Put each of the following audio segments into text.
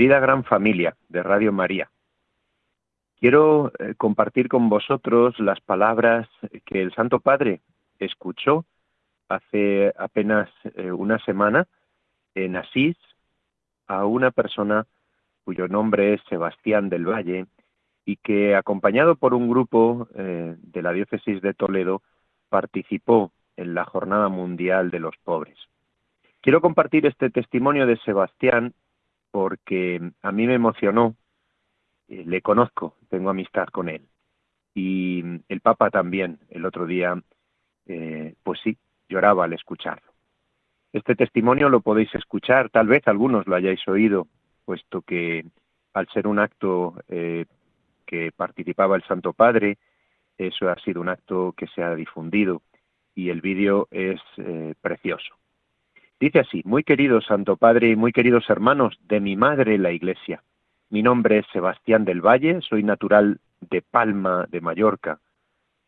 Querida gran familia de Radio María, quiero eh, compartir con vosotros las palabras que el Santo Padre escuchó hace apenas eh, una semana en Asís a una persona cuyo nombre es Sebastián del Valle y que acompañado por un grupo eh, de la diócesis de Toledo participó en la Jornada Mundial de los Pobres. Quiero compartir este testimonio de Sebastián porque a mí me emocionó, eh, le conozco, tengo amistad con él. Y el Papa también, el otro día, eh, pues sí, lloraba al escucharlo. Este testimonio lo podéis escuchar, tal vez algunos lo hayáis oído, puesto que al ser un acto eh, que participaba el Santo Padre, eso ha sido un acto que se ha difundido y el vídeo es precioso. Dice así, muy querido Santo Padre y muy queridos hermanos de mi madre la Iglesia. Mi nombre es Sebastián del Valle, soy natural de Palma de Mallorca,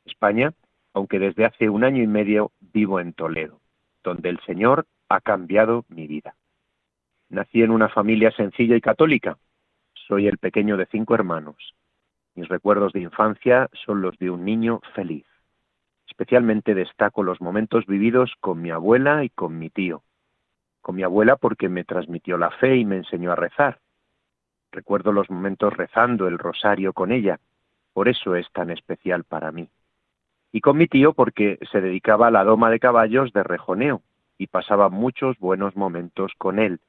España, aunque desde hace un año y medio vivo en Toledo, donde el Señor ha cambiado mi vida. Nací en una familia sencilla y católica. Soy el pequeño de cinco hermanos. Mis recuerdos de infancia son los de un niño feliz. Especialmente destaco los momentos vividos con mi abuela y con mi tío con mi abuela porque me transmitió la fe y me enseñó a rezar. Recuerdo los momentos rezando el rosario con ella, por eso es tan especial para mí. Y con mi tío porque se dedicaba a la doma de caballos de rejoneo y pasaba muchos buenos momentos con él,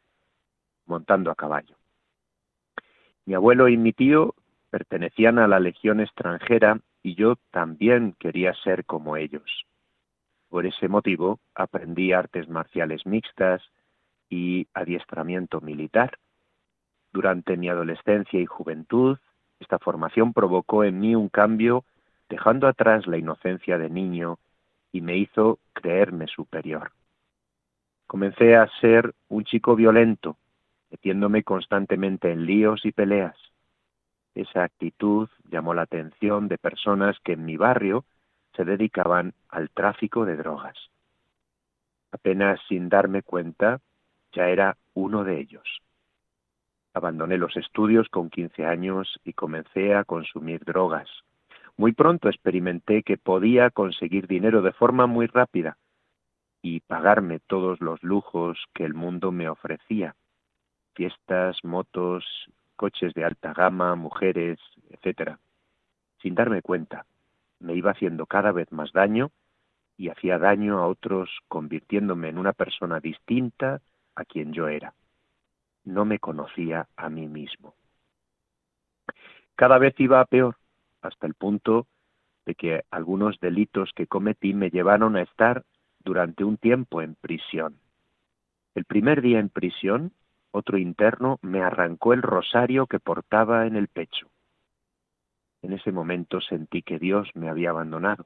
montando a caballo. Mi abuelo y mi tío pertenecían a la Legión extranjera y yo también quería ser como ellos. Por ese motivo aprendí artes marciales mixtas, y adiestramiento militar. Durante mi adolescencia y juventud, esta formación provocó en mí un cambio dejando atrás la inocencia de niño y me hizo creerme superior. Comencé a ser un chico violento, metiéndome constantemente en líos y peleas. Esa actitud llamó la atención de personas que en mi barrio se dedicaban al tráfico de drogas. Apenas sin darme cuenta, ya era uno de ellos. Abandoné los estudios con 15 años y comencé a consumir drogas. Muy pronto experimenté que podía conseguir dinero de forma muy rápida y pagarme todos los lujos que el mundo me ofrecía. Fiestas, motos, coches de alta gama, mujeres, etc. Sin darme cuenta, me iba haciendo cada vez más daño y hacía daño a otros convirtiéndome en una persona distinta a quien yo era. No me conocía a mí mismo. Cada vez iba a peor, hasta el punto de que algunos delitos que cometí me llevaron a estar durante un tiempo en prisión. El primer día en prisión, otro interno me arrancó el rosario que portaba en el pecho. En ese momento sentí que Dios me había abandonado,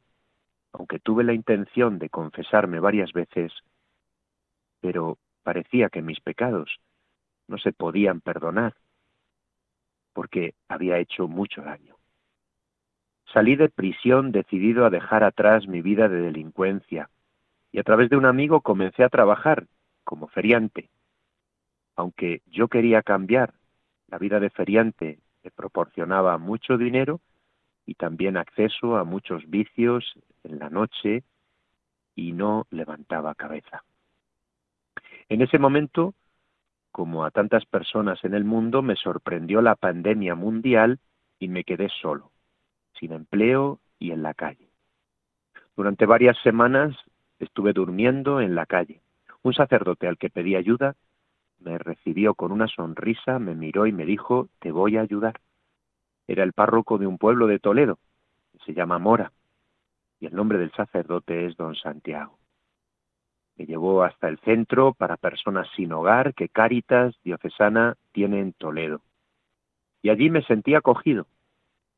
aunque tuve la intención de confesarme varias veces, que mis pecados no se podían perdonar porque había hecho mucho daño. Salí de prisión decidido a dejar atrás mi vida de delincuencia y a través de un amigo comencé a trabajar como feriante. Aunque yo quería cambiar, la vida de feriante me proporcionaba mucho dinero y también acceso a muchos vicios en la noche y no levantaba cabeza. En ese momento, como a tantas personas en el mundo, me sorprendió la pandemia mundial y me quedé solo, sin empleo y en la calle. Durante varias semanas estuve durmiendo en la calle. Un sacerdote al que pedí ayuda me recibió con una sonrisa, me miró y me dijo, te voy a ayudar. Era el párroco de un pueblo de Toledo, se llama Mora, y el nombre del sacerdote es don Santiago. Me llevó hasta el centro para personas sin hogar que Cáritas Diocesana tiene en Toledo. Y allí me sentí acogido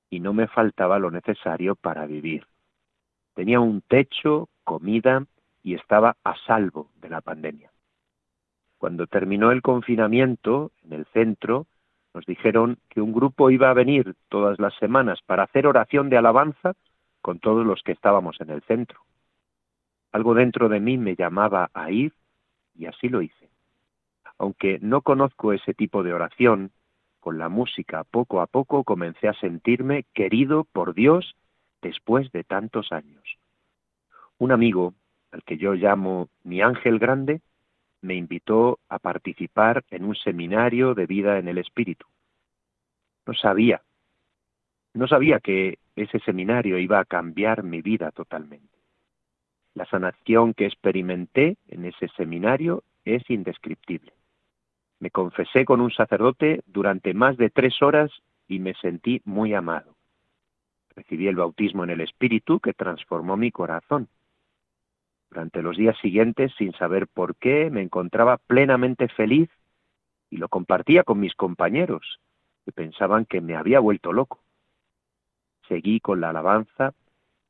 y no me faltaba lo necesario para vivir. Tenía un techo, comida y estaba a salvo de la pandemia. Cuando terminó el confinamiento en el centro, nos dijeron que un grupo iba a venir todas las semanas para hacer oración de alabanza con todos los que estábamos en el centro. Algo dentro de mí me llamaba a ir y así lo hice. Aunque no conozco ese tipo de oración, con la música poco a poco comencé a sentirme querido por Dios después de tantos años. Un amigo, al que yo llamo mi ángel grande, me invitó a participar en un seminario de vida en el Espíritu. No sabía, no sabía que ese seminario iba a cambiar mi vida totalmente. La sanación que experimenté en ese seminario es indescriptible. Me confesé con un sacerdote durante más de tres horas y me sentí muy amado. Recibí el bautismo en el Espíritu que transformó mi corazón. Durante los días siguientes, sin saber por qué, me encontraba plenamente feliz y lo compartía con mis compañeros, que pensaban que me había vuelto loco. Seguí con la alabanza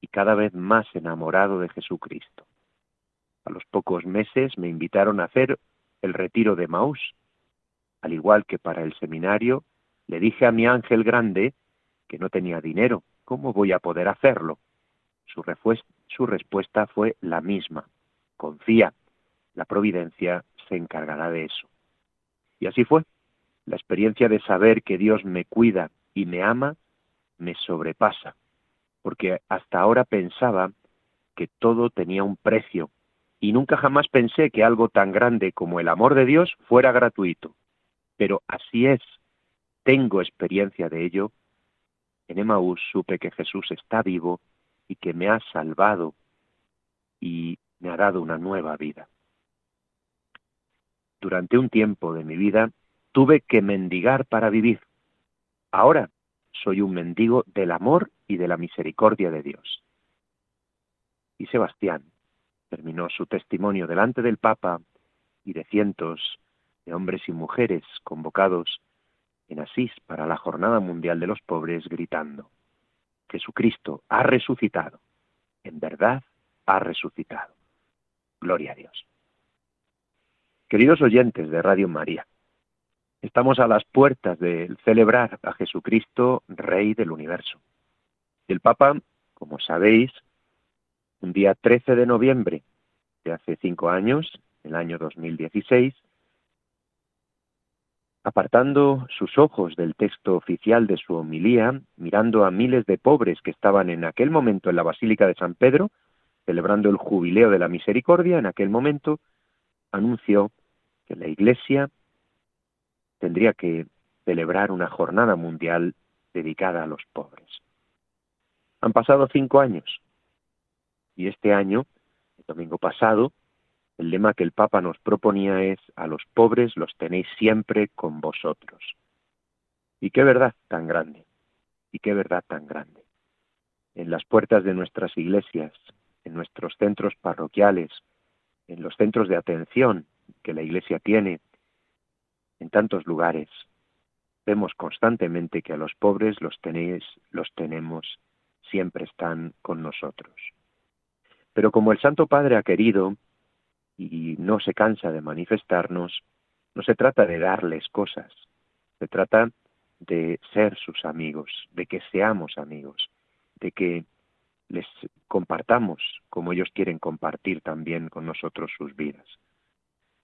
y cada vez más enamorado de Jesucristo. A los pocos meses me invitaron a hacer el retiro de Maús. Al igual que para el seminario, le dije a mi ángel grande que no tenía dinero. ¿Cómo voy a poder hacerlo? Su, su respuesta fue la misma. Confía, la providencia se encargará de eso. Y así fue. La experiencia de saber que Dios me cuida y me ama me sobrepasa, porque hasta ahora pensaba que todo tenía un precio y nunca jamás pensé que algo tan grande como el amor de Dios fuera gratuito. Pero así es, tengo experiencia de ello. En Emaús supe que Jesús está vivo y que me ha salvado y me ha dado una nueva vida. Durante un tiempo de mi vida tuve que mendigar para vivir. Ahora soy un mendigo del amor y de la misericordia de Dios. Y Sebastián terminó su testimonio delante del Papa y de cientos de hombres y mujeres convocados en Asís para la Jornada Mundial de los Pobres gritando, Jesucristo ha resucitado, en verdad ha resucitado. Gloria a Dios. Queridos oyentes de Radio María, estamos a las puertas de celebrar a Jesucristo, Rey del universo. El Papa, como sabéis, un día 13 de noviembre de hace cinco años, el año 2016, apartando sus ojos del texto oficial de su homilía, mirando a miles de pobres que estaban en aquel momento en la Basílica de San Pedro, celebrando el jubileo de la misericordia, en aquel momento anunció que la Iglesia tendría que celebrar una jornada mundial dedicada a los pobres. Han pasado cinco años y este año, el domingo pasado, el lema que el Papa nos proponía es a los pobres los tenéis siempre con vosotros. Y qué verdad tan grande, y qué verdad tan grande. En las puertas de nuestras iglesias, en nuestros centros parroquiales, en los centros de atención que la iglesia tiene, en tantos lugares, vemos constantemente que a los pobres los tenéis, los tenemos, siempre están con nosotros. Pero como el Santo Padre ha querido y no se cansa de manifestarnos, no se trata de darles cosas, se trata de ser sus amigos, de que seamos amigos, de que les compartamos como ellos quieren compartir también con nosotros sus vidas.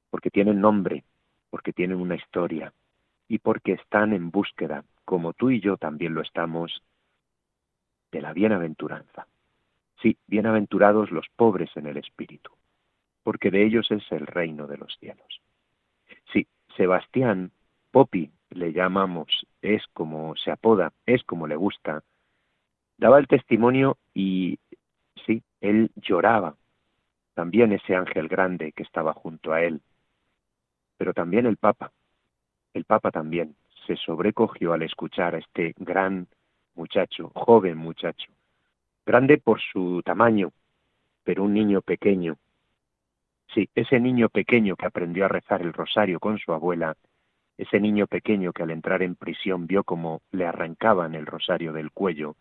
Porque tienen nombre, porque tienen una historia y porque están en búsqueda, como tú y yo también lo estamos, de la bienaventuranza. Sí, bienaventurados los pobres en el espíritu, porque de ellos es el reino de los cielos. Sí, Sebastián, Popi le llamamos, es como se apoda, es como le gusta, daba el testimonio y sí, él lloraba, también ese ángel grande que estaba junto a él, pero también el Papa. El Papa también se sobrecogió al escuchar a este gran muchacho, joven muchacho, grande por su tamaño, pero un niño pequeño. Sí, ese niño pequeño que aprendió a rezar el rosario con su abuela, ese niño pequeño que al entrar en prisión vio como le arrancaban el rosario del cuello,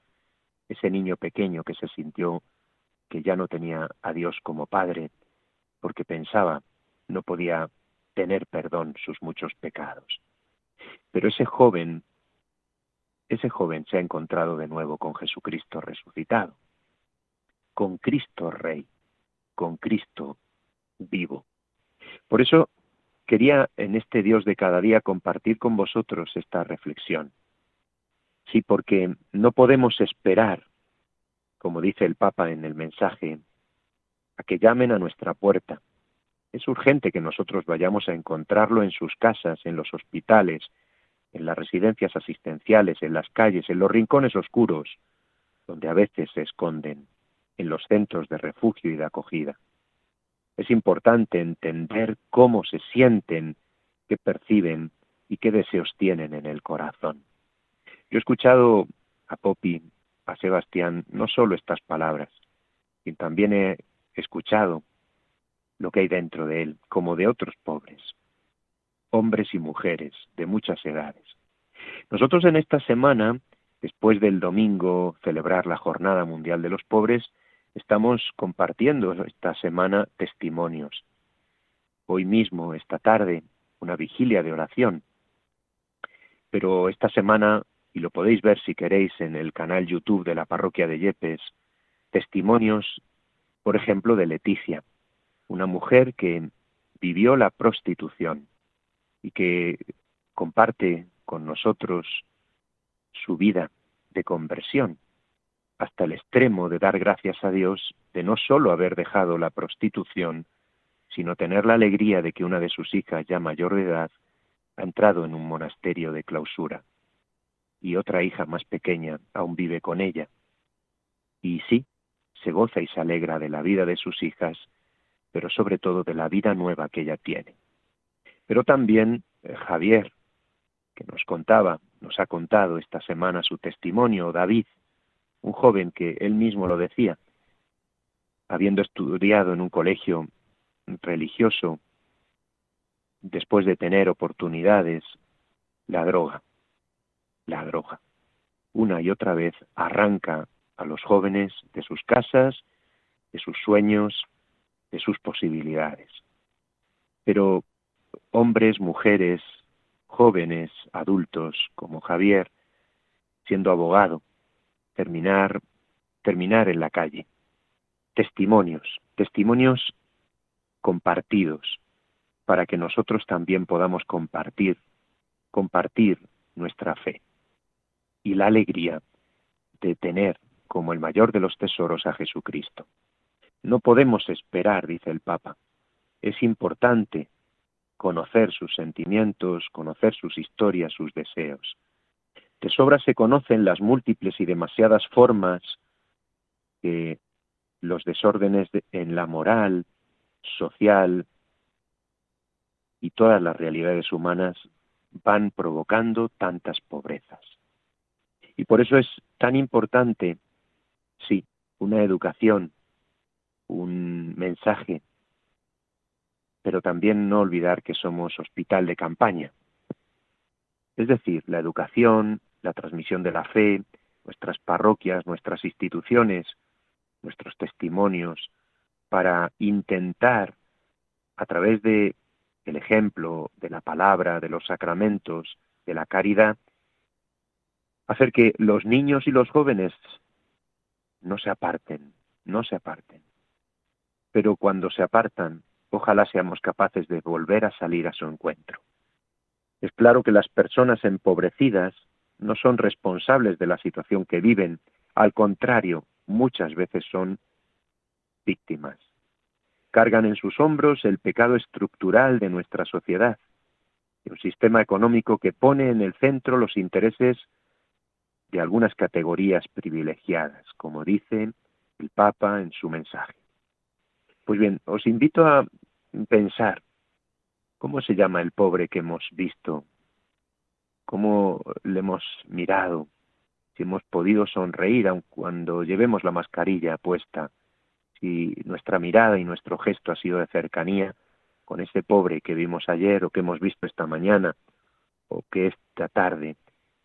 ese niño pequeño que se sintió que ya no tenía a Dios como Padre, porque pensaba no podía tener perdón sus muchos pecados. Pero ese joven, ese joven se ha encontrado de nuevo con Jesucristo resucitado, con Cristo Rey, con Cristo vivo. Por eso quería en este Dios de cada día compartir con vosotros esta reflexión. Sí, porque no podemos esperar, como dice el Papa en el mensaje, a que llamen a nuestra puerta. Es urgente que nosotros vayamos a encontrarlo en sus casas, en los hospitales, en las residencias asistenciales, en las calles, en los rincones oscuros, donde a veces se esconden, en los centros de refugio y de acogida. Es importante entender cómo se sienten, qué perciben y qué deseos tienen en el corazón. Yo he escuchado a Poppy, a Sebastián, no solo estas palabras, sino también he escuchado lo que hay dentro de él, como de otros pobres, hombres y mujeres de muchas edades. Nosotros en esta semana, después del domingo celebrar la Jornada Mundial de los Pobres, estamos compartiendo esta semana testimonios. Hoy mismo, esta tarde, una vigilia de oración. Pero esta semana, y lo podéis ver si queréis en el canal YouTube de la parroquia de Yepes, testimonios, por ejemplo, de Leticia, una mujer que vivió la prostitución y que comparte con nosotros su vida de conversión hasta el extremo de dar gracias a Dios de no sólo haber dejado la prostitución, sino tener la alegría de que una de sus hijas, ya mayor de edad, ha entrado en un monasterio de clausura, y otra hija más pequeña aún vive con ella. Y sí, se goza y se alegra de la vida de sus hijas, pero sobre todo de la vida nueva que ella tiene. Pero también eh, Javier, que nos contaba, nos ha contado esta semana su testimonio, David, un joven que él mismo lo decía, habiendo estudiado en un colegio religioso, después de tener oportunidades, la droga, la droga, una y otra vez arranca a los jóvenes de sus casas, de sus sueños, de sus posibilidades. Pero hombres, mujeres, jóvenes, adultos, como Javier, siendo abogado, terminar, terminar en la calle. Testimonios, testimonios compartidos, para que nosotros también podamos compartir, compartir nuestra fe y la alegría de tener como el mayor de los tesoros a Jesucristo. No podemos esperar, dice el Papa. Es importante conocer sus sentimientos, conocer sus historias, sus deseos. De sobra se conocen las múltiples y demasiadas formas que los desórdenes en la moral, social y todas las realidades humanas van provocando tantas pobrezas. Y por eso es tan importante, sí, una educación, un mensaje, pero también no olvidar que somos hospital de campaña. Es decir, la educación, la transmisión de la fe, nuestras parroquias, nuestras instituciones, nuestros testimonios, para intentar, a través de el ejemplo, de la palabra, de los sacramentos, de la caridad, hacer que los niños y los jóvenes no se aparten, no se aparten. Pero cuando se apartan, ojalá seamos capaces de volver a salir a su encuentro. Es claro que las personas empobrecidas no son responsables de la situación que viven, al contrario, muchas veces son víctimas. Cargan en sus hombros el pecado estructural de nuestra sociedad, un sistema económico que pone en el centro los intereses de algunas categorías privilegiadas, como dice el Papa en su mensaje. Pues bien, os invito a pensar cómo se llama el pobre que hemos visto, cómo le hemos mirado, si hemos podido sonreír aun cuando llevemos la mascarilla puesta, si nuestra mirada y nuestro gesto ha sido de cercanía con ese pobre que vimos ayer o que hemos visto esta mañana o que esta tarde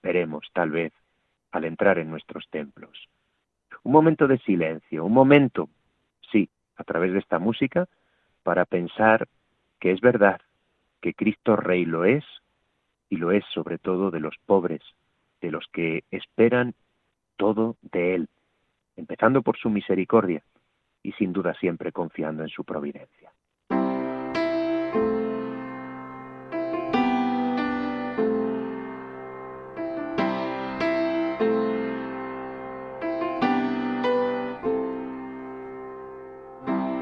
veremos tal vez al entrar en nuestros templos. Un momento de silencio, un momento, sí, a través de esta música, para pensar que es verdad, que Cristo Rey lo es y lo es sobre todo de los pobres, de los que esperan todo de Él, empezando por su misericordia y sin duda siempre confiando en su providencia.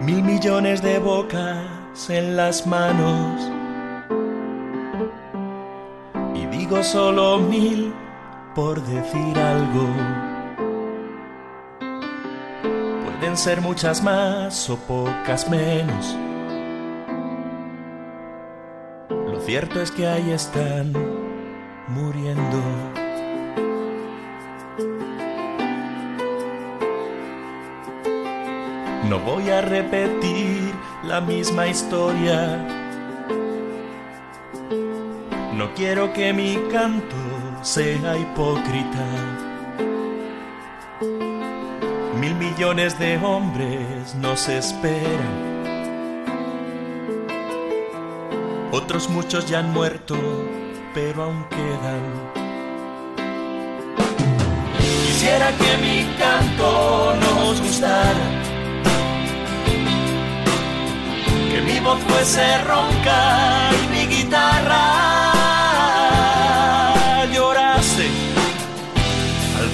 Mil millones de bocas en las manos y digo solo mil por decir algo. Pueden ser muchas más o pocas menos. Lo cierto es que ahí están repetir la misma historia. No quiero que mi canto sea hipócrita. Mil millones de hombres nos esperan. Otros muchos ya han muerto, pero aún quedan. Quisiera que mi canto nos gustara. Voz fuese ronca y mi guitarra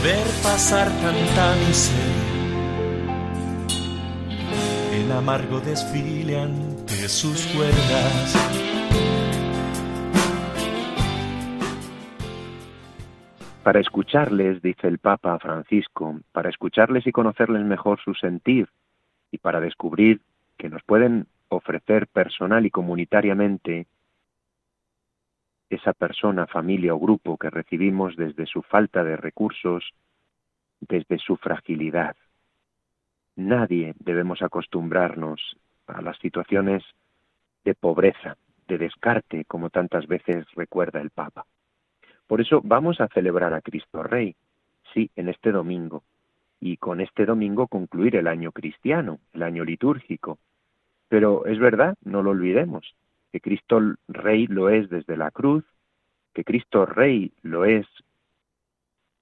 ver pasar tanta miseria, el amargo desfile ante sus cuerdas. Para escucharles, dice el Papa Francisco, para escucharles y conocerles mejor su sentir y para descubrir que nos pueden ofrecer personal y comunitariamente esa persona, familia o grupo que recibimos desde su falta de recursos, desde su fragilidad. Nadie debemos acostumbrarnos a las situaciones de pobreza, de descarte, como tantas veces recuerda el Papa. Por eso vamos a celebrar a Cristo Rey, sí, en este domingo, y con este domingo concluir el año cristiano, el año litúrgico. Pero es verdad, no lo olvidemos, que Cristo Rey lo es desde la cruz, que Cristo Rey lo es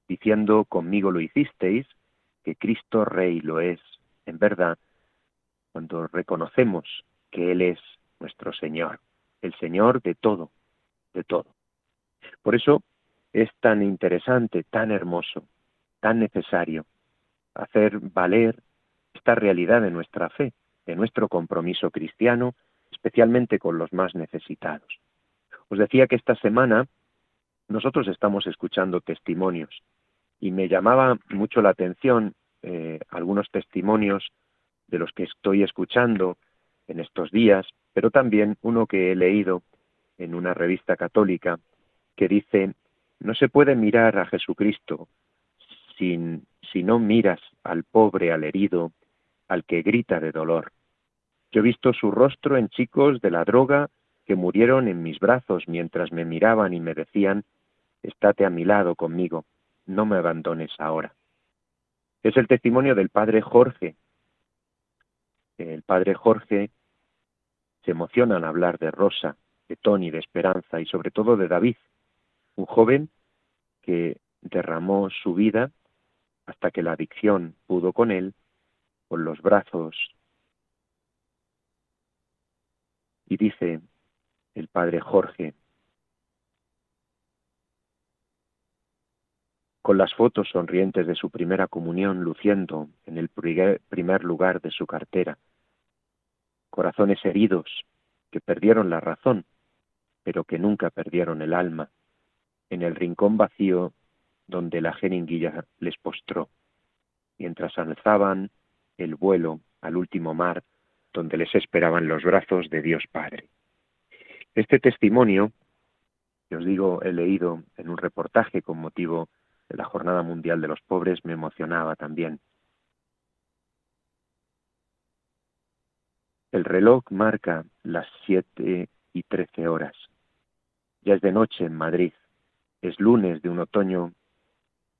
diciendo conmigo lo hicisteis, que Cristo Rey lo es en verdad cuando reconocemos que Él es nuestro Señor, el Señor de todo, de todo. Por eso es tan interesante, tan hermoso, tan necesario hacer valer esta realidad de nuestra fe, de nuestro compromiso cristiano especialmente con los más necesitados. Os decía que esta semana nosotros estamos escuchando testimonios y me llamaba mucho la atención eh, algunos testimonios de los que estoy escuchando en estos días, pero también uno que he leído en una revista católica que dice, no se puede mirar a Jesucristo sin, si no miras al pobre, al herido, al que grita de dolor. Yo he visto su rostro en chicos de la droga que murieron en mis brazos mientras me miraban y me decían, estate a mi lado conmigo, no me abandones ahora. Es el testimonio del padre Jorge. El padre Jorge se emociona al hablar de Rosa, de Tony, de Esperanza y sobre todo de David, un joven que derramó su vida hasta que la adicción pudo con él, con los brazos. Y dice el padre Jorge, con las fotos sonrientes de su primera comunión luciendo en el primer lugar de su cartera, corazones heridos que perdieron la razón, pero que nunca perdieron el alma, en el rincón vacío donde la jeringuilla les postró, mientras alzaban el vuelo al último mar donde les esperaban los brazos de Dios Padre. Este testimonio, que os digo, he leído en un reportaje con motivo de la Jornada Mundial de los Pobres, me emocionaba también. El reloj marca las siete y trece horas. Ya es de noche en Madrid. Es lunes de un otoño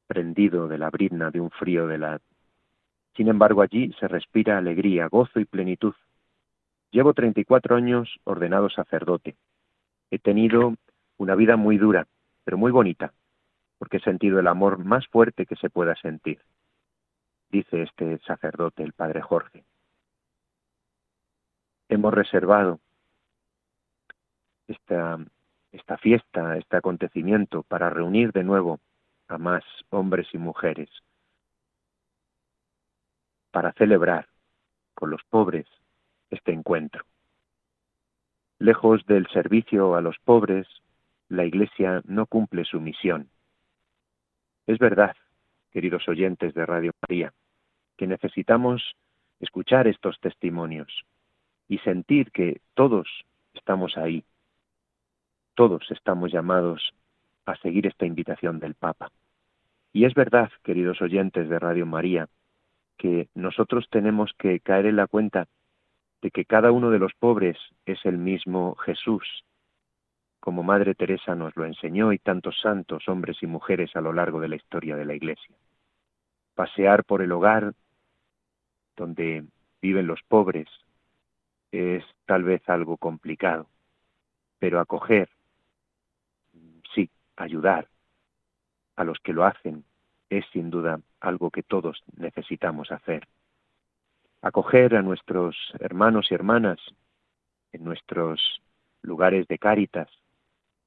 prendido de la brizna de un frío de la... Sin embargo, allí se respira alegría, gozo y plenitud. Llevo 34 años ordenado sacerdote. He tenido una vida muy dura, pero muy bonita, porque he sentido el amor más fuerte que se pueda sentir, dice este sacerdote, el padre Jorge. Hemos reservado esta, esta fiesta, este acontecimiento, para reunir de nuevo a más hombres y mujeres, para celebrar con los pobres este encuentro. Lejos del servicio a los pobres, la Iglesia no cumple su misión. Es verdad, queridos oyentes de Radio María, que necesitamos escuchar estos testimonios y sentir que todos estamos ahí, todos estamos llamados a seguir esta invitación del Papa. Y es verdad, queridos oyentes de Radio María, que nosotros tenemos que caer en la cuenta de que cada uno de los pobres es el mismo Jesús, como Madre Teresa nos lo enseñó y tantos santos, hombres y mujeres a lo largo de la historia de la Iglesia. Pasear por el hogar donde viven los pobres es tal vez algo complicado, pero acoger sí, ayudar a los que lo hacen es sin duda algo que todos necesitamos hacer. Acoger a nuestros hermanos y hermanas en nuestros lugares de cáritas,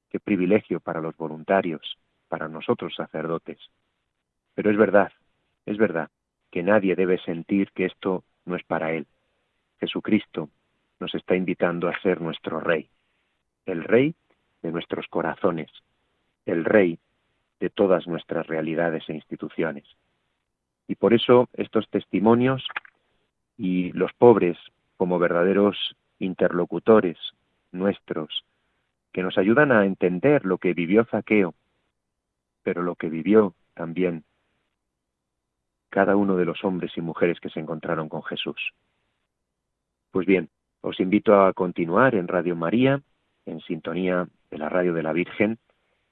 qué privilegio para los voluntarios, para nosotros sacerdotes. Pero es verdad, es verdad que nadie debe sentir que esto no es para él. Jesucristo nos está invitando a ser nuestro Rey, el Rey de nuestros corazones, el rey de todas nuestras realidades e instituciones. Y por eso estos testimonios y los pobres como verdaderos interlocutores nuestros, que nos ayudan a entender lo que vivió Zaqueo, pero lo que vivió también cada uno de los hombres y mujeres que se encontraron con Jesús. Pues bien, os invito a continuar en Radio María, en sintonía de la radio de la Virgen,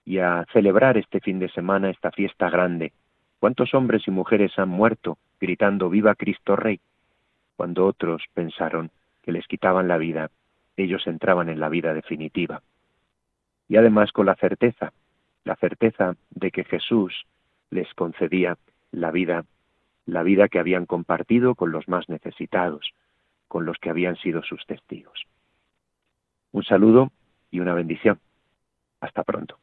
y a celebrar este fin de semana esta fiesta grande. ¿Cuántos hombres y mujeres han muerto gritando Viva Cristo Rey? Cuando otros pensaron que les quitaban la vida, ellos entraban en la vida definitiva. Y además con la certeza, la certeza de que Jesús les concedía la vida, la vida que habían compartido con los más necesitados, con los que habían sido sus testigos. Un saludo y una bendición. Hasta pronto.